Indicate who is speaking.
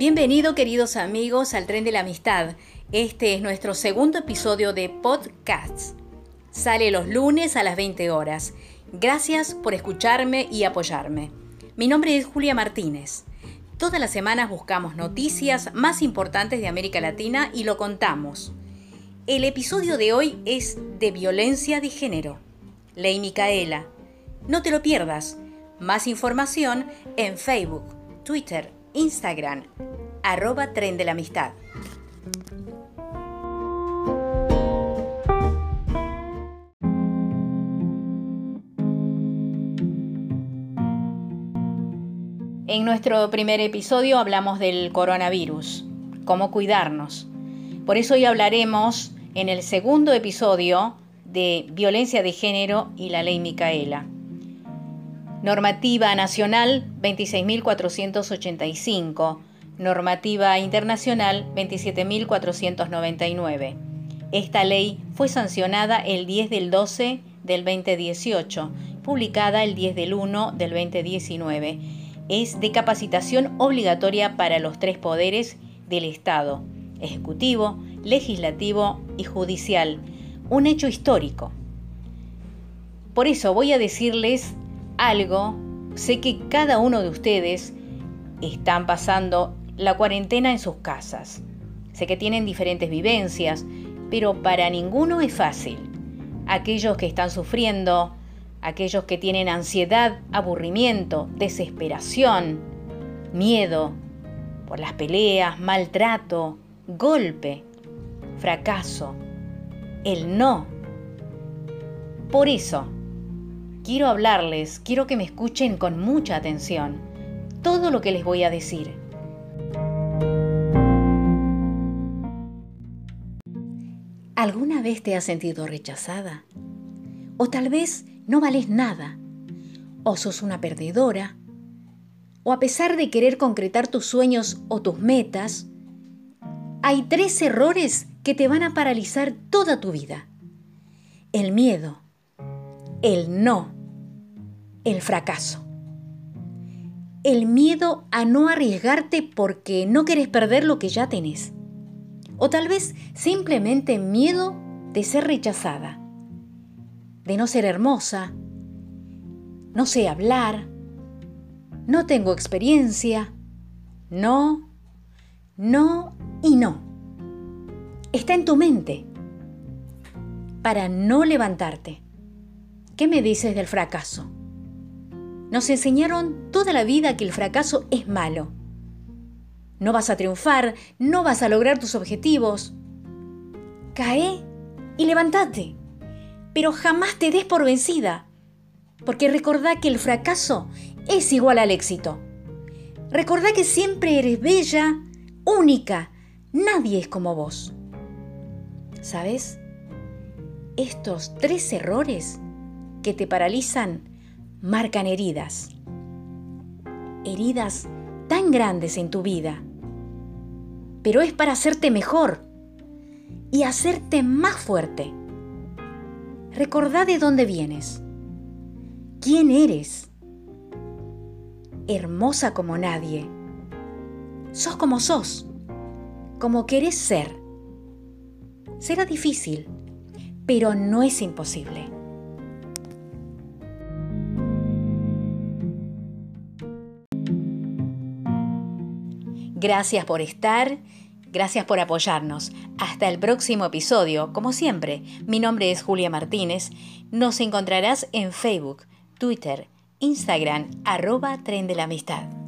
Speaker 1: Bienvenido queridos amigos al tren de la amistad. Este es nuestro segundo episodio de Podcasts. Sale los lunes a las 20 horas. Gracias por escucharme y apoyarme. Mi nombre es Julia Martínez. Todas las semanas buscamos noticias más importantes de América Latina y lo contamos. El episodio de hoy es de violencia de género. Ley Micaela. No te lo pierdas. Más información en Facebook, Twitter, Instagram, arroba tren de la amistad. En nuestro primer episodio hablamos del coronavirus, cómo cuidarnos. Por eso hoy hablaremos en el segundo episodio de violencia de género y la ley Micaela. Normativa Nacional 26.485. Normativa Internacional 27.499. Esta ley fue sancionada el 10 del 12 del 2018, publicada el 10 del 1 del 2019. Es de capacitación obligatoria para los tres poderes del Estado, Ejecutivo, Legislativo y Judicial. Un hecho histórico. Por eso voy a decirles algo, sé que cada uno de ustedes están pasando la cuarentena en sus casas. Sé que tienen diferentes vivencias, pero para ninguno es fácil. Aquellos que están sufriendo, aquellos que tienen ansiedad, aburrimiento, desesperación, miedo por las peleas, maltrato, golpe, fracaso, el no. Por eso, quiero hablarles, quiero que me escuchen con mucha atención todo lo que les voy a decir. ¿Alguna vez te has sentido rechazada? O tal vez no vales nada, o sos una perdedora, o a pesar de querer concretar tus sueños o tus metas, hay tres errores que te van a paralizar toda tu vida. El miedo, el no, el fracaso. El miedo a no arriesgarte porque no quieres perder lo que ya tenés. O tal vez simplemente miedo de ser rechazada, de no ser hermosa, no sé hablar, no tengo experiencia, no, no y no. Está en tu mente para no levantarte. ¿Qué me dices del fracaso? Nos enseñaron toda la vida que el fracaso es malo. No vas a triunfar, no vas a lograr tus objetivos. Cae y levántate, pero jamás te des por vencida, porque recordá que el fracaso es igual al éxito. Recordá que siempre eres bella, única, nadie es como vos. ¿Sabes? Estos tres errores que te paralizan marcan heridas. Heridas tan grandes en tu vida. Pero es para hacerte mejor y hacerte más fuerte. Recordá de dónde vienes. ¿Quién eres? Hermosa como nadie. Sos como sos, como querés ser. Será difícil, pero no es imposible. Gracias por estar, gracias por apoyarnos. Hasta el próximo episodio. Como siempre, mi nombre es Julia Martínez. Nos encontrarás en Facebook, Twitter, Instagram, arroba Tren de la Amistad.